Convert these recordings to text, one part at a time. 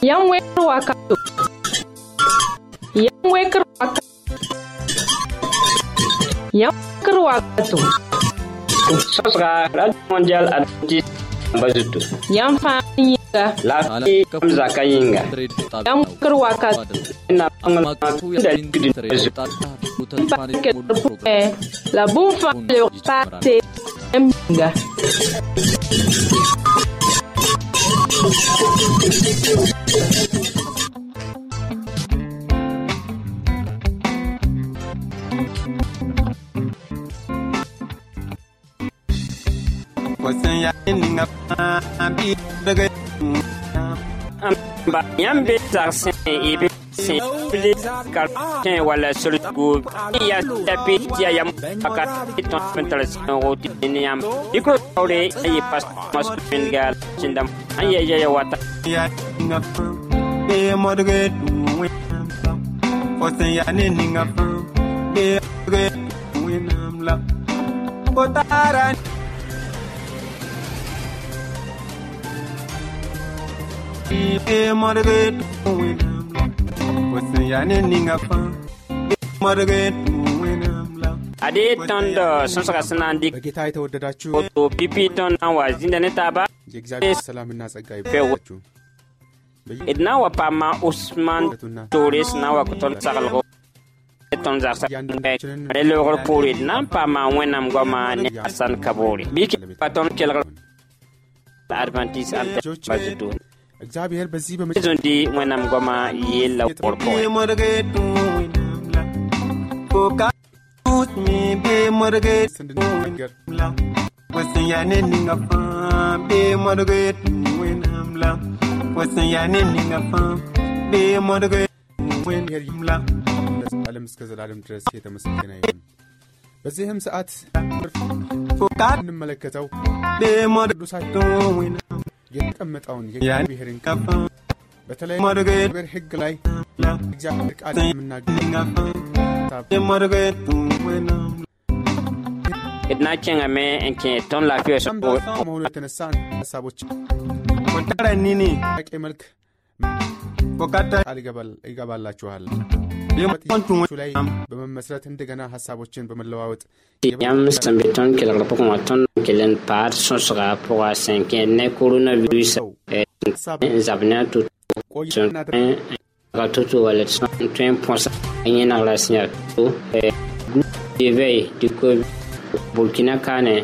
Yang weker wakato. Yam weker wakato. Yam weker wakato. Sosra Radio Mondial Adventist Bazuto. Yam fani yinga. La fi kamzaka yinga. Yam weker wakato. Na pangal da likidin bazuto. Mpake la bonfa le. Yang enggak Kwasin ya bi simple karfin wala sulgu ya tapi dia yam akat itu mentalasan roti ini yam iko taure ayi pas masuk pengal cindam ayi ayi wata ya ngapu e modre we fosse ya ni ngapu e modre we namla botaran e modre we Pusin ya ne ninga fa Marge tuwena ade tõnd sõsga sẽn na n dɩk to pipi tõnd na n wa zĩnda ne taaba na n wa paama osman toore sẽn na n wa k tõnd saglgo tõnd zagsã rẽ loogr poore d na n paama wẽnnaam goamã ne asãn kaboore bɩ pa tõnd kelgr advãntis እግዚአብሔር በዚህ modge tuwe namla ዓለም እስከ ዘላለም ድረስ የተመሰገነ ይሁን። በዚህም ሰዓት እንመለከተው tuwe የተቀመጠውን የእግዚአብሔርን ቃል በተለይ modge በእግዚአብሔር ሕግ ላይ እግዚአብሔር ቃል የምናገር ninga fa be modge tuwe namla d na kẽngame n kẽ tõnd laafɩ በጣም sẽn በጣም ከመሆኑ የተነሳ ሀሳቦች ጥያቄ መልክ ቃል ይገባላችኋል be modge tuwe ሱ ላይ በመመስረት እንደገና ሀሳቦችን በመለዋወጥ yãmb sẽn be tõnd kelgr pʋgẽ wã tõnd n kell n paad sõsga pʋga sẽn kẽ ne coronavirus ሀሳብ n zab ne a to ቆይታ sẽn እናደርግ ka to-to wala d sẽn tõe n põsa a yẽneg la sẽn yaa to deve tɩ ko burkina kaane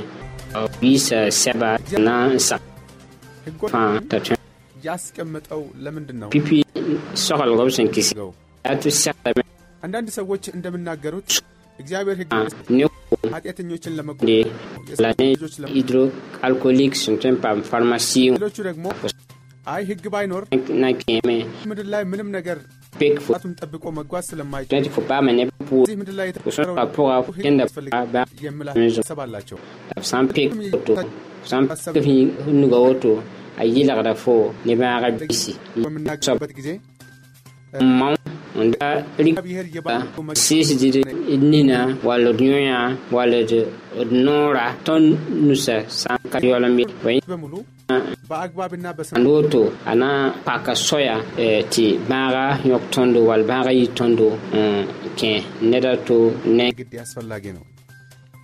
wiisa sɛba na n sak ሕጎች fãa t'a tõe ያስቀመጠው ለምንድን ነው pipi soglg b sẽn kɩs ገው yaa tɩ segdame አንዳንድ ሰዎች እንደሚናገሩት እግዚአብሔር ሕግ ne ኃጢአተኞችን ለመቆ de la ne ልጆች ለመ hydroalcoolique sẽn tõe n paam pharmacie ሌሎቹ ደግሞ አይ ሕግ ባይኖር na kẽeme ምድር ላይ ምንም ነገር pek fo ቱን ጠብቆ መጓዝ ስለማይችል tõe tɩ fo paama neb pʋʋs እዚህ ምድር ላይ fo sõsga የተፈጠረው pʋga ሕግ kẽnda ያስፈልጋል ba የሚል ሀሳብ አላቸው b sã n pek woto f sã n pek nuga woto a yɩlgda fo ne bãaga bisi በምናገርበት ጊዜ mao n da sɩɩsdɩd d nina wall d yõyã wall d noora tõnd nusa sãn ka yaool n be woto a na n paka soya tɩ bãaga yõk tõndo wall bãaga yɩ tõndo n kẽ neda to ne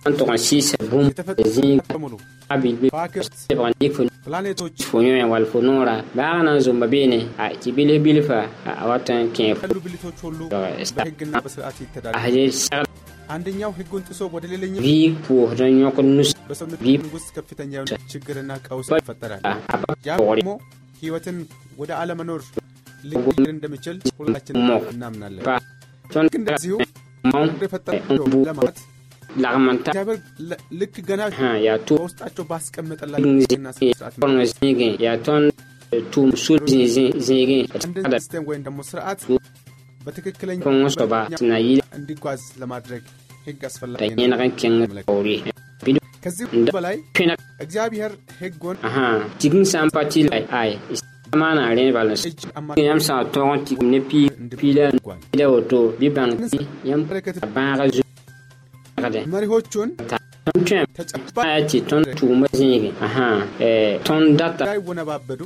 n tʋg n sɩɩsa bũmb የተፈጠሩ zĩig በሙሉ a bil be ፓክስ lebg n dɩk fo yõyã wall fo noora bãag na n zʋmba beene tɩ bilf bilfa a wa tõe n kẽ vɩɩg pʋʋsd n yõk nus ህይወትን ወደ አለመኖር ሊቀይር እንደሚችል ሁላችን እናምናለን። እንደዚሁ ቡ- ለማለት lagm n ta እግዚአብሔር ለ- ልክ ገና sã yaa to በውስጣቸው ባስቀመጠላቸው ሕግና ስርዓት tõnd zĩigẽ yaa tõnd tʋʋm sul zĩigẽ አንድን ሲስተም ወይም ደግሞ ስርዓት በትክክለኛ kõng soaba tɩ na yɩl እንዲጓዝ ለማድረግ ሕግ t'a አስፈላጊ ነው yẽneg n kẽng taoore ከዚህ እንደ በላይ kẽna እግዚአብሔር ሕጉን ãhã tig n sã n pa tɩ la ay maana a rẽ bal n እጅ አማ yãmb sã n tõg n tɩg ne piila ጓል pila woto bɩ bãng tɩ yãmb በረከት a bãaga zu-gde መሪዎቹን ተጨባጭ እንዳይወነባበዱ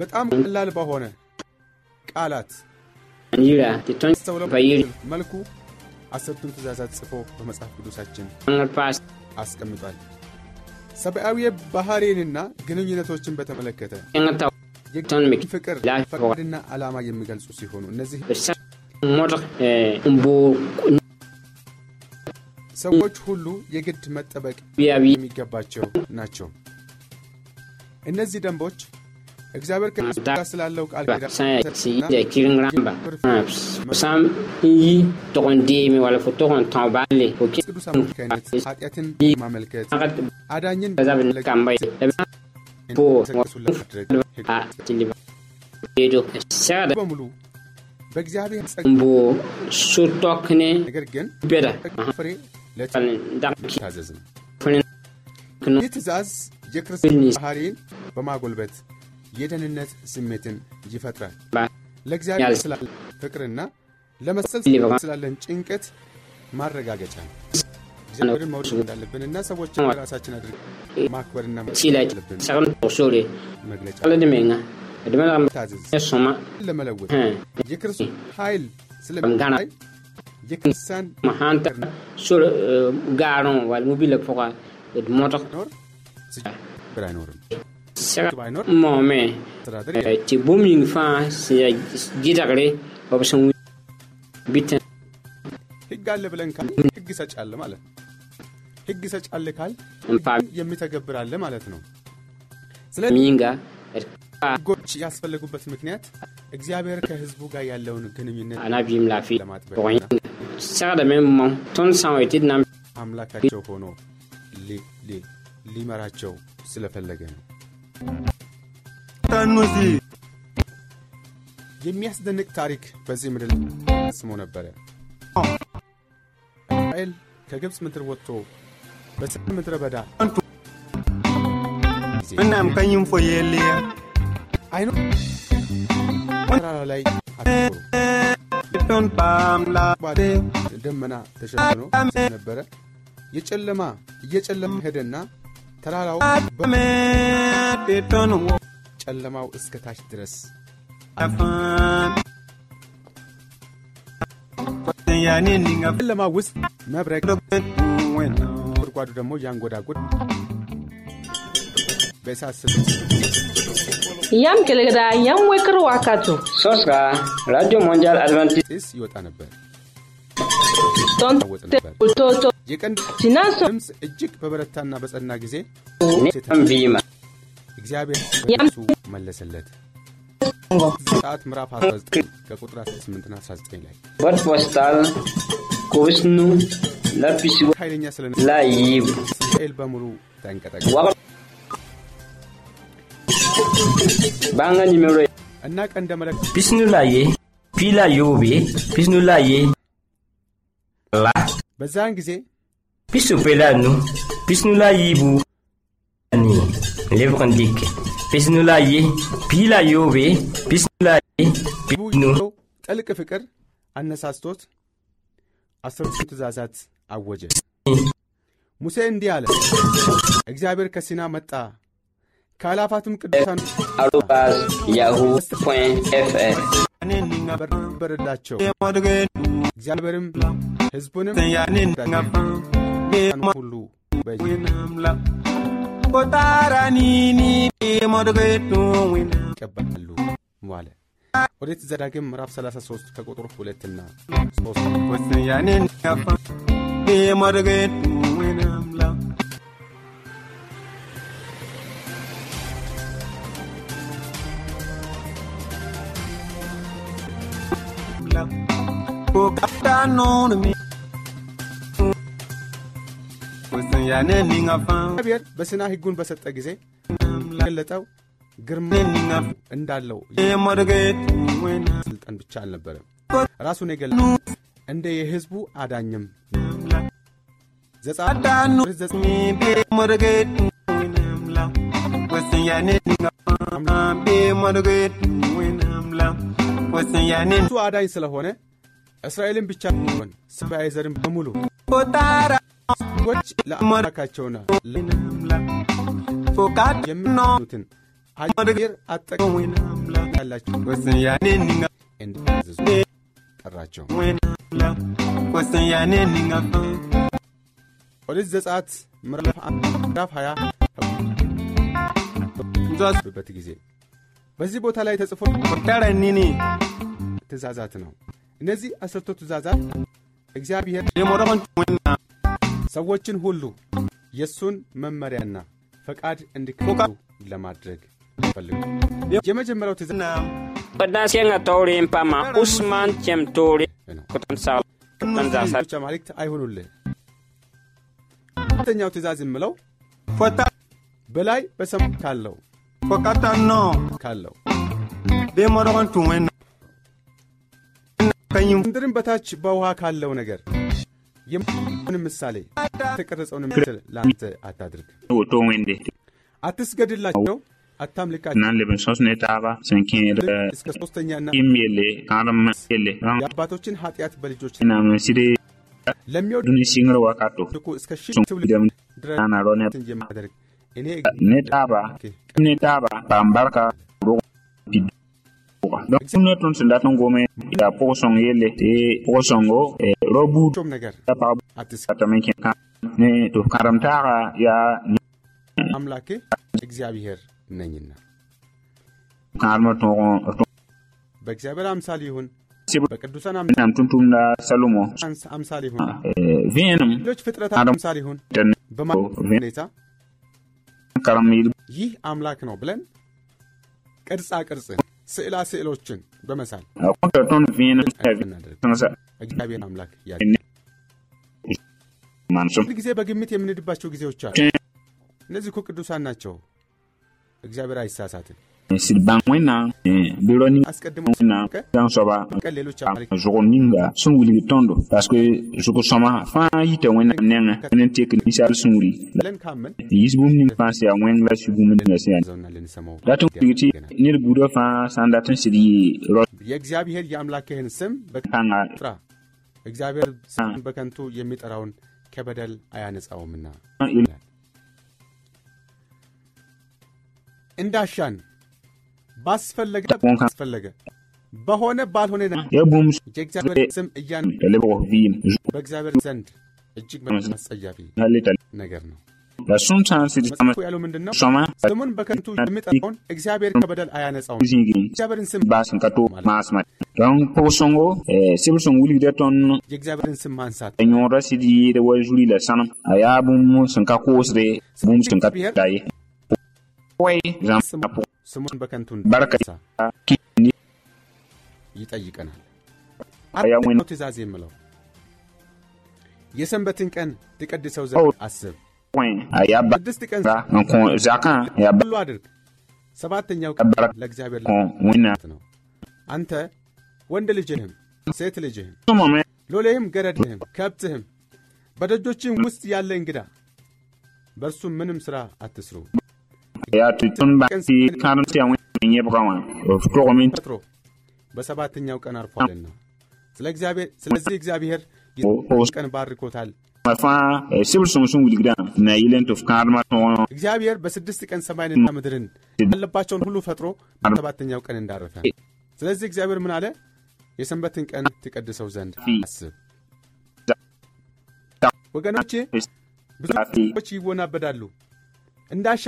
በጣም ቀላል በሆነ ቃላት መልኩ አስርቱን ትእዛዛት ጽፎ በመጽሐፍ ቅዱሳችን አስቀምጧል። ሰብአዊ ባህሪንና ግንኙነቶችን በተመለከተ ፍቅር፣ ፈቃድና ዓላማ የሚገልጹ ሲሆኑ እነዚህ ሰዎች ሁሉ የግድ መጠበቅ የሚገባቸው ናቸው። እነዚህ ደንቦች እግዚአብሔር ጋር ስላለው ቃል ኪዳን sã n sẽn yɩ kɩreng rãmba sã n yi tog n deeme wala fo tog n tão baale fo kẽ ቅዱስ አማካይነት ኃጢአትን ማመልከት አዳኝን በሙሉ በእግዚአብሔር ጸጋ ነገር ግን ፍሬ n dag ለታዘዝ ነው። fõne kno ይህ ትእዛዝ የክርስቶስ ባህሪን በማጎልበት የደህንነት ስሜትን ይፈጥራል። ለእግዚአብሔር ያዝ- ስላለ ፍቅርና ለመሰል ስላለን ጭንቀት ማረጋገጫ ነው። እግዚአብሔርን መውደድ እንዳለብንና ሰዎችን ራሳችን አድርገን ማክበርና መግለጫ ታዘዝ ለመለወጥ የክርስቶስ ኃይል ስለሚታይ የክርስቲያን ma sãn ta sor gaarõ wall mobila pʋga d modg ኖር ስብር አይኖርም። segd ባይኖር moome አስተዳደር Eh, tɩ bũmb yĩng fãa sẽn ya gɩdgre b sẽn bɩ tẽ ህግ አለ ብለን ካል ህግ ሰጭ አለ ማለት ነው። ህግ ሰጭ አለ ካል n pa የሚተገብር አለ ማለት ነው። ስለዚህ miĩnga d ka ህጎች ያስፈለጉበት ምክንያት እግዚአብሔር ከህዝቡ ጋር ያለውን ግንኙነት a na segdame n mõ tõnd sã n wa tɩ d na n አምላካቸው ሆኖ ሊ- ሊ- ሊመራቸው ስለፈለገ ነው። tanusi የሚያስደንቅ ታሪክ በዚህ ምድር ስሞ ነበረ። እስራኤል ከግብፅ ምድር ወጥቶ በሲና ምድረ በዳ ጊዜ nam kanyum fo yelia አይኑ ተራራ ላይ አተኮሩ። ton pam la ባዶ ደመና ተሸፍኖ ነበረ። የጨለማ እየጨለማ ሄደና ተራራው በጨለማው እስከ ታች ድረስ ጨለማ ውስጥ መብረቅ ጉድጓዱ ደግሞ ያንጎዳጉድ በእሳት Yam kelgda yam wekr wakato. sõsga radio mondial adventiste ጢስ ይወጣ ነበር። ነበር። to የቀንድ Sinaso ድምፅ እጅግ በበረታና በጸና ጊዜ vɩɩma እግዚአብሔር እሱ መለሰለት። ዘጸአት ምዕራፍ 19 ከቁጥር 18ና 19 ላይ postal kobsnu la pisgo ኃይለኛ ስለ la yiibu እስራኤል በሙሉ ተንቀጠቀ la በዛን ጊዜ pisu pe la nu pisnu la yiibu ni lebg n dɩke pisnu la ye pi la yoobe pisnu la ye pisnu ሕዝቡ ጥልቅ ፍቅር አነሳስቶት አስርቱ ትእዛዛት አወጀ። ሙሴ እንዲህ አለ፣ እግዚአብሔር ከሲና መጣ፣ ከአላፋትም ቅዱሳን ninga በረዳቸው። modge እግዚአብሔርም ሕዝቡንም ሁሉ ይቀበላሉ ዋለ። ኦሪት ዘዳግም ምዕራፍ 33 ከቁጥር ሁለትና ሶስት ninga fa እግዚአብሔር በሲና ሕጉን በሰጠ ጊዜ ገለጠው ግርማ እንዳለው ስልጣን ብቻ አልነበረም፣ ራሱን የገለ እንደ የሕዝቡ አዳኝም እሱ አዳኝ ስለሆነ እስራኤልን ብቻ ሆን ሰብአዊ ዘርን በሙሉ ሰዎች ለአምላካቸውና የሚያምኑትን አየር አጠቃ ያላቸው እንዲታዘዙ ጠራቸው። ኦሪት ዘጸአት ምዕራፍ 20 በት ጊዜ በዚህ ቦታ ላይ ተጽፎ ትእዛዛት ነው። እነዚህ አስርቶ ትእዛዛት እግዚአብሔር ሰዎችን ሁሉ የእሱን መመሪያና ፈቃድ እንዲከተሉ ለማድረግ ፈልጉ። የመጀመሪያው ትእዛዝ kutan sa kutan za sa ሌሎች አማልክት አይሆኑልህ። ሁለተኛው ትእዛዝ የምለው በላይ በሰማይ ካለው ካለው ምድርን በታች በውሃ ካለው ነገር የምንም ምሳሌ የተቀረጸውን ምስል ለአንተ አታድርግ። አትስገድላቸው፣ አታምልካቸው። እስከ ሶስተኛና የአባቶችን ኃጢአት በልጆች nam n sɩd ለሚወዱ dũni sɩngr wakato እስከ ሺህ ትውልድ ድረስ የማደርግ እኔ barka rog pid donc ne tõnd sẽn dat n gome yaa pʋg-sõng yelle tɩ pʋg-sõngo ro buud ቶም ነገር ya pag አትስገድ። atame kẽ kã ne tɩ f kãadem taaga yaa kãadem tõog tʋm-tʋmda salomo አምሳ- አምሳል ይሁን vẽenem ሌሎች ፍጥረታት አዳም- አምሳል ይሁን tɩ በማለት ሁኔታ karem yɩl ይህ አምላክ ነው ብለን ቅርጻ ቅርጽን ስዕላ ስዕሎችን በመሳል እግዚአብሔር አምላክ ያ ጊዜ በግምት የምንሄድባቸው ጊዜዎች አሉ። እነዚህ እኮ ቅዱሳን ናቸው። እግዚአብሔር አይሳሳትም። sɩd bãng wẽnnaam ning አስቀድሞ wẽnnaam dãng soaba zʋg ninga sẽn wilg tõndo parske zʋg-sõma fãa yita wẽnnaam nengã n tek ninsaal sũuri yis bũmb ning fãa sẽn yaa wẽng la sũ-bũmb ninga sẽn yaa dat n wilg tɩ ned buudã fãa sã n dat n sɩd yɩ በከንቱ kãnga እግዚአብሔር በከንቱ የሚጠራውን ከበደል አያነጻውምና እንዳሻን ባስፈለገ ባስፈለገ በሆነ ባልሆነ ነገር ya bũmb የእግዚአብሔር ስም እያን t'a lebg f vɩɩm በእግዚአብሔር ዘንድ እጅግ በጣም አስጸያፊ ha le t'a ነገር ነው። la sõm sã n sɩd መጽሐፉ ያለው ምንድን ነው? sõma ስሙን በከንቱ የሚጠራውን እግዚአብሔር ከበደል አያነጻውም። zĩigi እግዚአብሔርን ስም baa sẽn ka to maasmã donc pʋg-sõngo sɩb sẽn wilgda tõnd የእግዚአብሔርን ስም ማንሳት a yõoda sɩd yɩɩda wa zuri la sãnem a yaa bũmb sẽn ka koosde bũmb sẽn ka da ye ወይ zãm ስሙ ስሙን በከንቱ kɩ ይጠይቀናል። አራተኛው ትእዛዝ የምለው የሰንበትን ቀን ትቀድሰው ዘንድ አስብ። ስድስት ቀን ሁሉ አድርግ፣ ሰባተኛው ቀን ለእግዚአብሔር ነው። አንተ ወንድ ልጅህም ሴት ልጅህም ሎሌህም ገረድህም ከብትህም በደጆችም ውስጥ ያለ እንግዳ በእርሱም ምንም ሥራ አትስሩ። yaa tɩ tõnd ba tɩ kãadem tɩ yaa wẽn yẽbgã wã f togame ፈጥሮ በሰባተኛው ቀን አርፏልና ስለ እግዚአብሔር ስለዚህ እግዚአብሔር pʋgs ቀን ባርኮታል። fãa sɩbl sõng sẽn wilgdã na yɩl n tɩ f kãadmã tõog እግዚአብሔር በስድስት ቀን ሰማይንና ምድርን ያለባቸውን ሁሉ ፈጥሮ በሰባተኛው ቀን እንዳረፈ። ስለዚህ እግዚአብሔር ምን አለ? የሰንበትን ቀን ትቀድሰው ዘንድ አስብ። ወገኖቼ ብዙ ሰዎች ይወናበዳሉ። እንዳሻ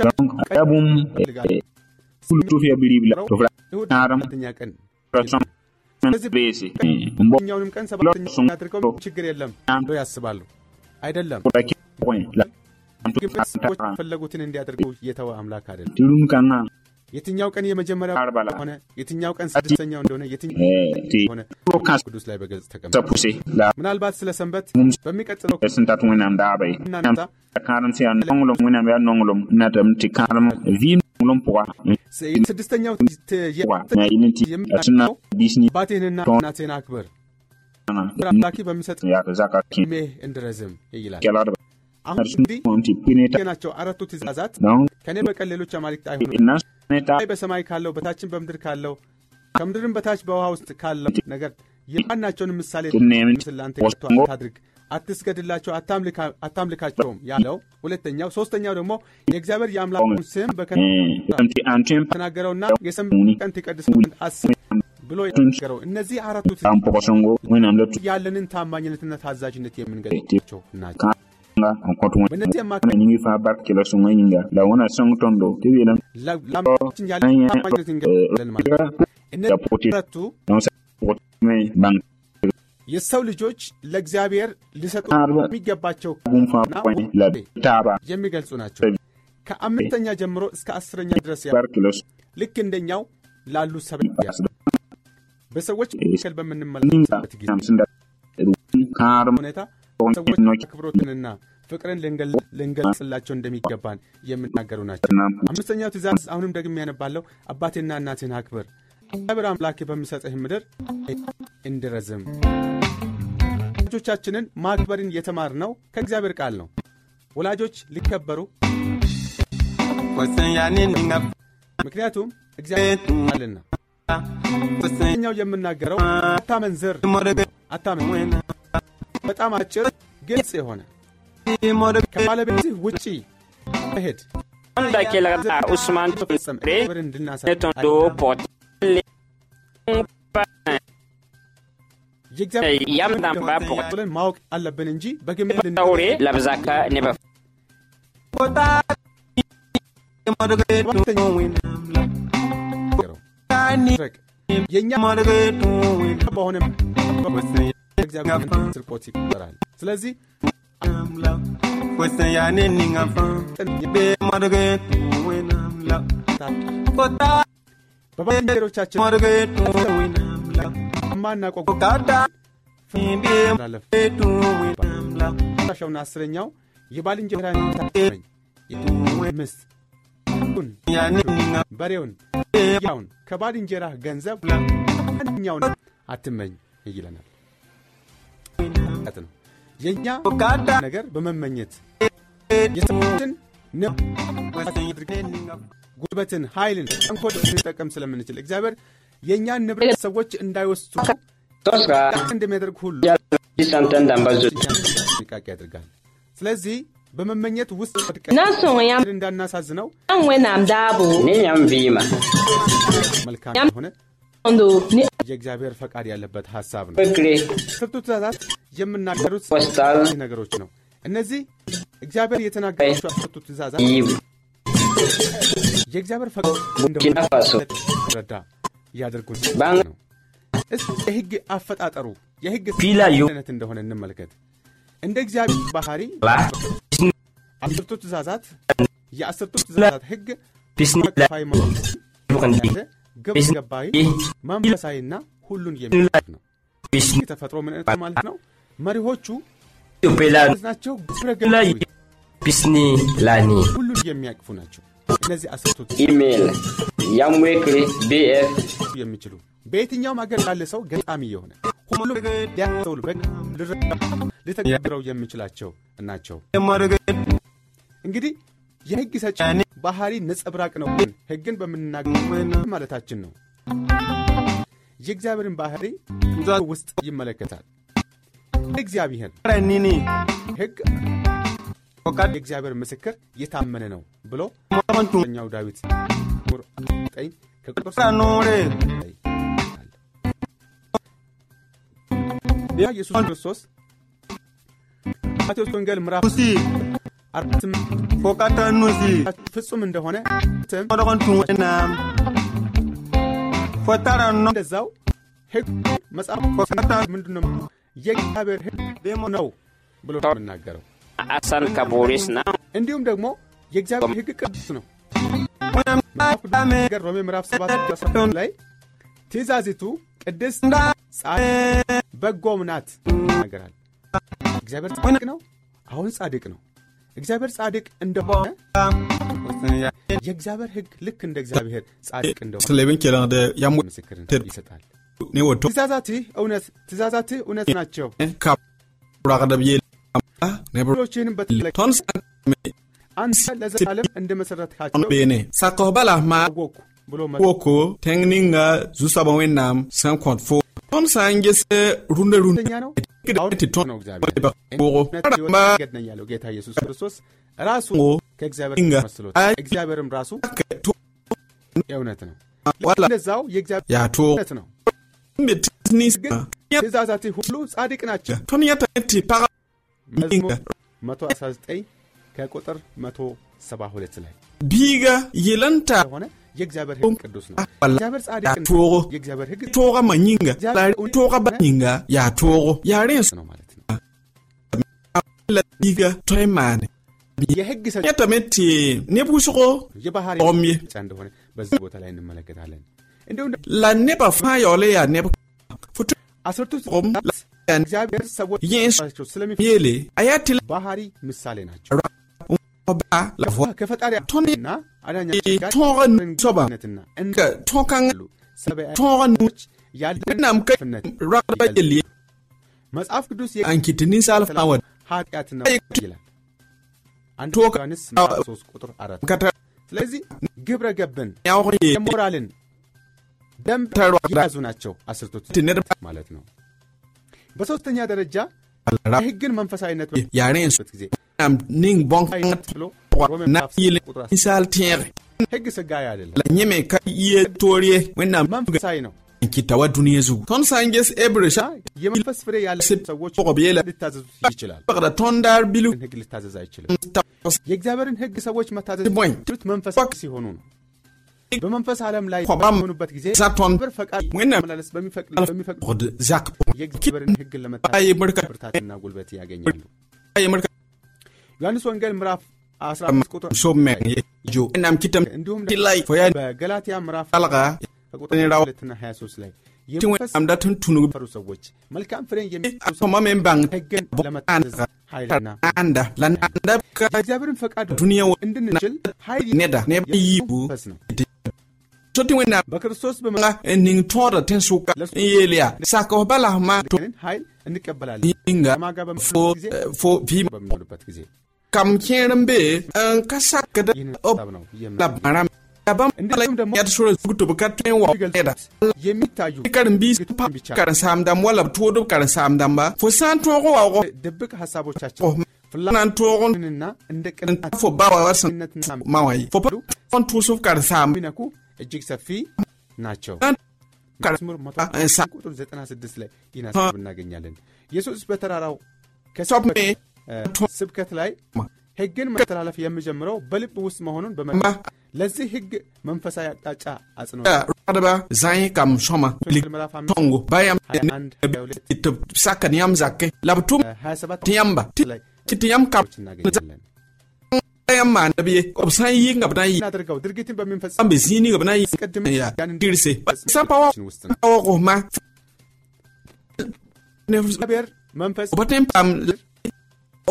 yaa bũmb ful tʋf yaa bi-rib la tɩ f ra ይሁድ kãadem ሰባተኛ ቀን ሰባተኛ አድርገው ችግር የለም ብለው ያስባሉ። አይደለም። የፈለጉትን እንዲያደርጉ የተወ አምላክ አይደለም። የትኛው ቀን la. ሆነ የትኛው ቀን ስድስተኛው እንደሆነ የትኛው ሆነ ቅዱስ ላይ በግልጽ ተቀምጧል። ምናልባት ስለ ሰንበት. በሚቀጥለው ስድስተኛው አባቴንና እናቴን አክብር አምላኪ በሚሰጥ እንድረዝም ይላል። አሁን ta ናቸው አራቱ ትእዛዛት ከእኔ በቀር ሌሎች አማልክት አይሁኑ። በሰማይ ካለው በታችን በምድር ካለው ከምድርም በታች በውሃ ውስጥ ካለው ነገር የማናቸውን ምሳሌ ወስንጎ አታድርግ፣ አትስገድላቸው፣ አታምልካ- አታምልካቸውም ያለው ሁለተኛው። ሶስተኛው ደግሞ የእግዚአብሔር የአምላኩን ስም በከ anti antim ተናገረውና የሰንበት ቀን ዘንድ አስብ ብሎ የተናገረው እነዚህ አራቱ ያለንን ታማኝነትና ታዛዥነት የምንገልጻቸው ናቸው። nga on kontu በእነዚህ na አማካኝ nyingi fa bar kilo songo nyinga la wona song tondo te wilam ላ- ለአምላካችን ያለን ታማኝነት እንገልጻለን ማለት ነው። እነዚህ አራቱ non sa ko me bang የሰው ልጆች ለእግዚአብሔር ሊሰጡ የሚገባቸው የሚገልጹ ናቸው። ከአምስተኛ ጀምሮ እስከ አስረኛ ድረስ ልክ እንደኛው ላሉ yas በሰዎች መካከል በምንመለከትበት ጊዜ ሁኔታ ሰዎች አክብሮትንና ፍቅርን ልንገል- ልንገልጽላቸው እንደሚገባን የሚናገሩ ናቸው። አምስተኛው ትእዛዝ አሁንም ደግሜ ያነባለሁ። አባቴና እናትን አክብር፣ እግዚአብሔር አምላክ በሚሰጥህ ምድር እንድረዝም። ወላጆቻችንን ማክበርን የተማርነው ከእግዚአብሔር ቃል ነው። ወላጆች ሊከበሩ ምክንያቱም እግዚአብሔር ኛው የምናገረው አታመንዝር፣ አታመን በጣም አጭር ግልጽ የሆነ ከባለቤትህ ውጪ መሄድ usman pot ብለን ማወቅ አለብን እንጂ ልናገረው tani ድረቅ የእኛ በሆነ እግዚአብሔር ስርቆት ይቆጠራል። ስለዚህ ሻውና አስረኛው የባልንጀራን ታመኝ ምስት በሬውን ያውን ከባልንጀራህ ገንዘብ አንደኛውን አትመኝ ይለናል። ነው የእኛ kota ነገር በመመኘት ninga ጉልበትን፣ ኃይልን፣ ጠንኮል ልንጠቀም ስለምንችል እግዚአብሔር የእኛን ንብረት ሰዎች እንዳይወስዱ እንደሚያደርግ ሁሉ ጥንቃቄ ያደርጋል። ስለዚህ በመመኘት ውስጥ ወድቀን እንዳናሳዝነው መልካም ne የእግዚአብሔር ፈቃድ ያለበት ሀሳብ ነው። ስርቱ ትእዛዛት የምናገሩት ነገሮች ነው። እነዚህ እግዚአብሔር የተናገራቸው አስርቱ ትእዛዛት የእግዚአብሔር ፈቃድ ረዳ Bang- ነው። እስኪ የህግ አፈጣጠሩ የህግ አይነት እንደሆነ እንመልከት። እንደ እግዚአብሔር ባህሪ አስርቱ ትእዛዛት የአስርቱ ትእዛዛት ህግ pisni ግብረ ገባይ መንፈሳዊና ሁሉን የሚያቅ ነው። የተፈጥሮ ምን ማለት ነው? መሪዎቹ ናቸው፣ ግብረ pisni lani ሁሉን የሚያቅፉ ናቸው። እነዚህ email yam wekre bf የሚችሉ በየትኛውም ሀገር ያለ ሰው ገጣሚ የሆነ ሁሉ ሊያስተውሉ በ- ሊረዳ ሊተገብረው የሚችላቸው ናቸው። እንግዲህ የህግ ሰጪ ባህሪ ነጸብራቅ ነው። ህግን በምንናገር ማለታችን ነው። የእግዚአብሔርን ባህሪ ውስጥ ይመለከታል። እግዚአብሔር nini ህግ የእግዚአብሔር ምስክር የታመነ ነው ብሎ ኛው ዳዊት ያ ኢየሱስ ክርስቶስ ማቴዎስ ወንጌል ምዕራፍ አራትም kokata nusi ፍጹም እንደሆነ wena fotara no እንደዛው ህግ መጽሐፍ ምንድን ነው የእግዚአብሔር ህግ ነው ብሎ ነው የምናገረው። asan kaboris na እንዲሁም ደግሞ የእግዚአብሔር ህግ ቅዱስ ነው። ሮሜ ምዕራፍ 7 ላይ ትእዛዚቱ ቅድስት ጻድቅ በጎም ናት ይናገራል። እግዚአብሔር ጻድቅ ነው። አሁን ጻድቅ ነው። እግዚአብሔር ጻድቅ እንደሆነ የእግዚአብሔር ህግ ልክ እንደ እግዚአብሔር ጻድቅ እንደሆነ ምስክርን ይሰጣል። ትእዛዛትህ እውነት ትእዛዛትህ እውነት ናቸው። ሎችህንም ton አንተ ለዘላለም እንደ መሰረትካቸው bene sakko bala ma አወቅኩ ብሎ መ- woko tengninga zusaba ges rũndã rũndã ሁለተኛ ነው? ነው እውነት ጌታ ኢየሱስ ክርስቶስ ራሱ ከእግዚአብሔር. መስሎት. እግዚአብሔርም ራሱ የእውነት ነው። እንደዛው የእግዚአብሔር እውነት ነው። ትእዛዛት ሁሉ ጻድቅ pag መዝሙር 119 ከቁጥር 172 ላይ n ta ሆነ የእግዚአብሔር ሕግ ቅዱስ ነው የእግዚአብሔር ሕግ la tooga ba yĩnga yaa toogo yaa rẽns ነው ማለት ነው tõe n maane የሕግ ሰጪ yãtame tɩ neb wʋsgo የባህሪ ኦም ye ብቻ እንደሆነ በዚህ ቦታ ላይ እንመለከታለን እንዲሁም fãa yaool yaa neb fo tɩ አስርቱ yaa እግዚአብሔር ሰዎች ስለሚ yaa tɩ ባህሪ ምሳሌ ናቸው la fo ከፈጣሪ እና አዳኛ ጋር tõoga nu soaba ነትና እንደ ka tõog-kãngã ሰብአ tõoga nu ያለ nam ka ፍነት ragdba yel ye መጽሐፍ ቅዱስ tɩ ninsaal fãa wa ኃጢአትና ይላል። አንድ ዮሐንስ 3 ቁጥር 4 ka ta ስለዚህ ግብረ ገብን የሞራልን ደንብ የያዙ ናቸው ned ማለት ነው። በሶስተኛ ደረጃ የህግን መንፈሳዊነት በበት ጊዜ nam ning ብሎ na yɩl ninsaal tẽege ህግ ስጋዊ አይደለም la yẽ me ka ye wẽnnaam መንፈሳዊ ነው n kɩta wa dũniyã zugu tõnd sã n ges ebre sã የመንፈስ ፍሬ ያለ ስብ- ሰዎች pʋgb yeela ሊታዘዙ ይችላል pagda tõnd daar bilg ህግ ሊታዘዝ አይችልም n tags የእግዚአብሔርን ህግ ሰዎች መታዘዝ የሚችሉት መንፈሳዊ ሲሆኑ ነው በመንፈስ ዓለም ላይ. በሚሆኑበት ጊዜ Sa እግዚአብሔር ፈቃድ መላለስ በሚፈቅድ የእግዚአብሔርን ህግን ለመታዘዝ ብርታትና ጉልበት ያገኛሉ ዮሐንስ ወንጌል ምዕራፍ 15 ቁጥር so me ye jo wẽnnaam kɩtame እንዲሁም tɩ la fo yaa በገላትያ ምዕራፍ alga ከቁጥር ne raw 2 እና 23 ላይ tɩ የመንፈስ wẽnnaam dat n tũnug ፈሩ ሰዎች መልካም ፍሬን የሚሰጡ a sõma me n bãng ህግን ለመታዘዝ ኃይልና naanda la naanda ka የእግዚአብሔርን ፈቃድ dũniyã wa እንድንችል ኃይል neda neb yiibu መንፈስ ነው so tɩ wẽnnaam በክርስቶስ በመ nga n ning tõoda tẽn-sʋka n yeel yaa sak f bala f maan ይህንን ኃይል እንቀበላለን yĩnga ከማን ጋር fo በምንሆንበት ጊዜ fo vɩɩm በሚሆንበት ጊዜ kam kẽer n be n ka sakd ይህንን b ሀሳብ ነው la የምናየው። bãram ya bãmb እንዲሁም ደግሞ yat sora zug tɩ b ka tõe n wa neda የሚታዩ karen-biis pa karen-saam-dãmb wala b tʋʋdb karen-saam-dãmba fo sã n tõog waoogo ድብቅ ሀሳቦቻቸው f na n tõog n ፍላጎትንና እንደ ቅንነት fo ba wa wa sẽn ነትና ma wã ye fo pa tõnd tʋʋs f karen-saam ቢነኩ እጅግ ሰፊ ናቸው karen- መዝሙር መቶ Ah, eh, sa- ቁጥር 96 ላይ ይህን ሀሳብ እናገኛለን ኢየሱስ በተራራው soab ከሰበከ me እ፣ ስብከት ላይ Ma- ህግን መተላለፍ የሚጀምረው በልብ ውስጥ መሆኑን በመ ma ለዚህ ህግ መንፈሳዊ አቅጣጫ አጽንኦ ragdba zãe kam sõma lik ምዕራፍ አምስት tõngo ba yãmb 21 22 tɩ b sakd yãmb zake la b tʋm 27 tɩ yãmba tɩ ላይ tɩ yãmb kam እናገኛለን yãmb maanda b ye b sã n yɩnga b na n yɩ እናደርገው ድርጊትን በሚፈጽም n be zĩig b na n yɩ አስቀድመ ya ያንን tɩrse sã pa wa ውስጥ ነው waoogo ma እግዚአብሔር መንፈስ b tẽn paam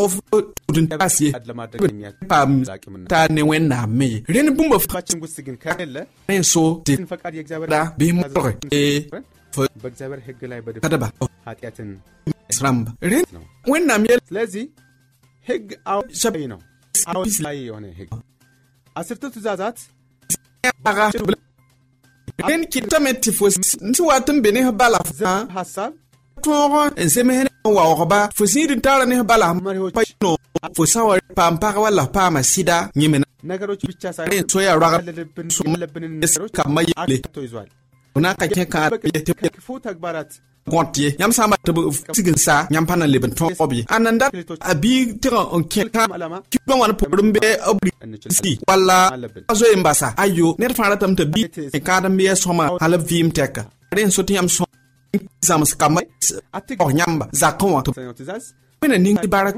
of tʋʋd n taas ye ፈቃድ ለማድረግ የሚያስችል paam አቅምና taa ne wẽnnaam me ye rẽnd bũmba rẽ so tɩ da bɩ በድፍ kadba rãmba ነው wẽnnaam yel rẽnd kɩtame tɩ fo tɩ wat n be ne bala fãa tõog n n waoogba fo sẽn yɩd n taara nes bala pa yĩno fo sã n wa paam pagba la paama sɩda yẽ me naren so yaa roagkambã yelle fo na n ka kẽ kãa gõt ye yãmb sã n mat b sig n sa yãmb pa na n leb n tõog ye a nandat a biig tɩg n kẽ kãbã wãn pʋgr n be si walla a zoe n basa ayo ned fãa ratame t'a biig kãad n be a sõma hal b vɩɩm tɛka rẽ n so tɩ yãmb sõ zãms kambã አትግ og yãmba zakẽ wã tɩ ሰኛው ትእዛዝ wẽna ning tɩ bark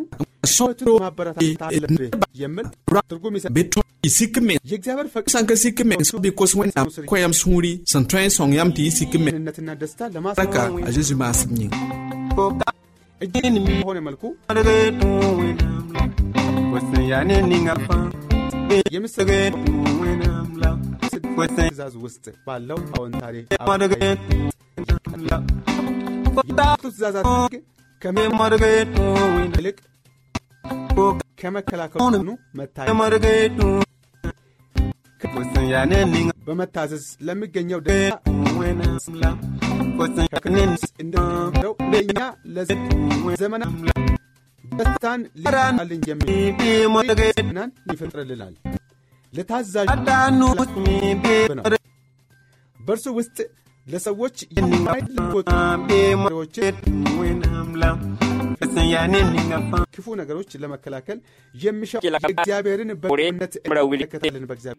ሰዎችን sõro ማበረታታት አለብህ የሚል ትርጉም ይሰ be tõe y sik me የእግዚአብሔር ፈቃድ sãn ka sik me so bɩ kos wẽnnaam kõ yãmb sũuri sẽn tõe n sõng yãmb tɩ y sik me ደህንነትና ደስታ ለማስ raka a zeezi maasem yĩng እጅን በሆነ መልኩ ከመከላከሉ መታየት። በመታዘዝ ለሚገኘው ደስታን ሊራልን የሚናን ይፈጥርልናል። ለታዛዥ በእርሱ ውስጥ ለሰዎች ክፉ ነገሮች ለመከላከል የሚሻው የእግዚአብሔርን በጎነት እንመለከታለን። በእግዚአብሔር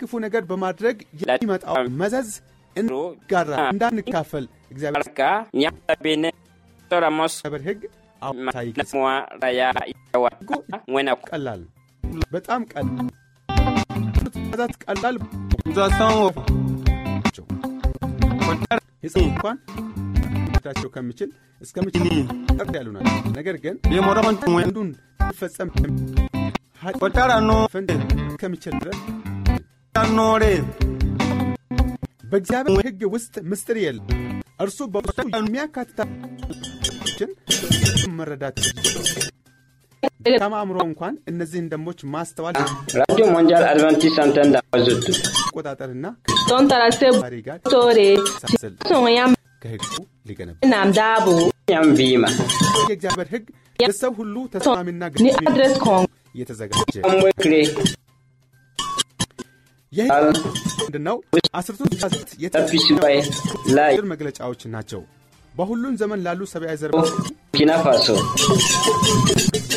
ክፉ ነገር በማድረግ የሚመጣው መዘዝ እንጋራ እንዳንካፈል እግዚአብሔር ሕግ ቀላል በጣም ቀላል ቀላል ሕፃን እንኳን ታቸው ከሚችል እስከምችል ጠርድ ያሉ ናቸው። ነገር ግን አንዱን ሊፈጸም ከሚችል ድረስ በእግዚአብሔር ሕግ ውስጥ ምስጢር የለም። እርሱ በውስጡ የሚያካትታችን መረዳት ከማእምሮ እንኳን እነዚህን ደንቦች ማስተዋል ራዲዮ ሞንጃል አድቫንቲስት አንተንዳ ወዘቱ ቆጣጠርና tontarase ባህሪ ጋር tore ሳስል songyam ከሕጉ ሊገነባ nam dabu ያም ቪማ የእግዚአብሔር ሕግ ለሰው ሁሉ ተስማሚና adres kong የተዘጋጀ ይህ ምንድን ነው? አስርቱ ትእዛዛት የምስጢር መግለጫዎች ናቸው። በሁሉም ዘመን ላሉ ሰብአዊ ዘርፎች ቡርኪና ፋሶ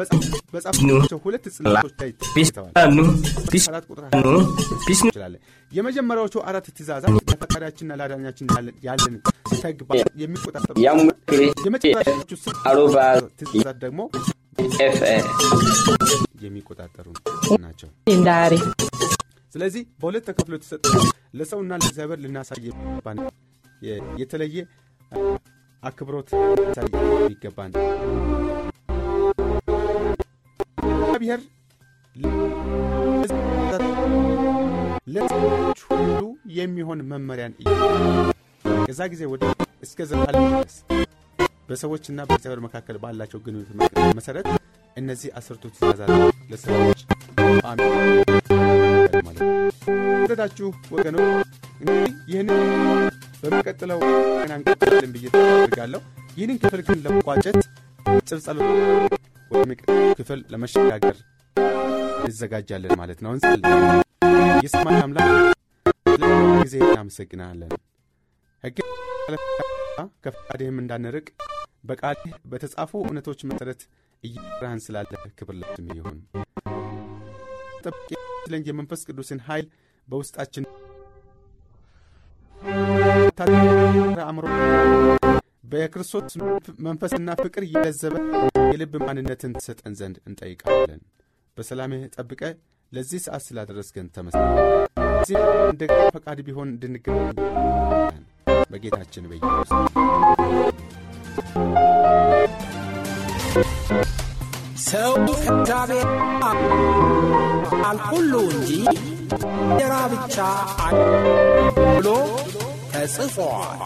ቢስኑ በጻፏቸው ሁለት ጽላቶች እንችላለን። የመጀመሪያዎቹ አራት ትእዛዛት ለፈቃዳችንና ለአዳኛችን ያለን- ተግባር የሚቆጣጠሩ የመጨረሻዎቹ ትእዛዛት ደግሞ የሚቆጣጠሩ ናቸው። ስለዚህ በሁለት ተከፍሎ የተሰጠ ለሰውና ለእግዚአብሔር ልናሳይ የተለየ አክብሮት የሚገባን እግዚአብሔር ለሰዎች ሁሉ የሚሆን መመሪያን እየ ከዛ ጊዜ ወደ እስከ ዘላለም በሰዎችና በእግዚአብሔር መካከል ባላቸው ግንኙነት መሰረት እነዚህ አስርቱ ትእዛዛት ለሰዎች ቋሚ ማለት ወደዳችሁ ወገኖች እንግዲህ ይህንን በሚቀጥለው ቀን አንቀጥልን ብዬ አድርጋለሁ። ይህንን ክፍል ግን ለመቋጨት ጽብ ጸሎት ወደሚቀጥለው ክፍል ለመሸጋገር እንዘጋጃለን ማለት ነው። እንጸልያለን። የሰማይ አምላክ ጊዜ እናመሰግናለን። ሕግ ከፈቃድህም እንዳንርቅ በቃልህ በተጻፉ እውነቶች መሠረት እየራህን ስላለ ክብር ለስም ይሁን። ጠብቄ ስለኝ የመንፈስ ቅዱስን ኃይል በውስጣችን አእምሮ በክርስቶስ መንፈስና ፍቅር እየለዘበ የልብ ማንነትን ትሰጠን ዘንድ እንጠይቃለን። በሰላምህ ጠብቀ ለዚህ ሰዓት ስላደረስከን ተመስገን። እዚህ እንደ ፈቃድ ቢሆን እንድንገናኝ በጌታችን በኢየሱስ ሰው ከእግዚአብሔር ቃል ሁሉ እንጂ እንጀራ ብቻ ብሎ ተጽፏል።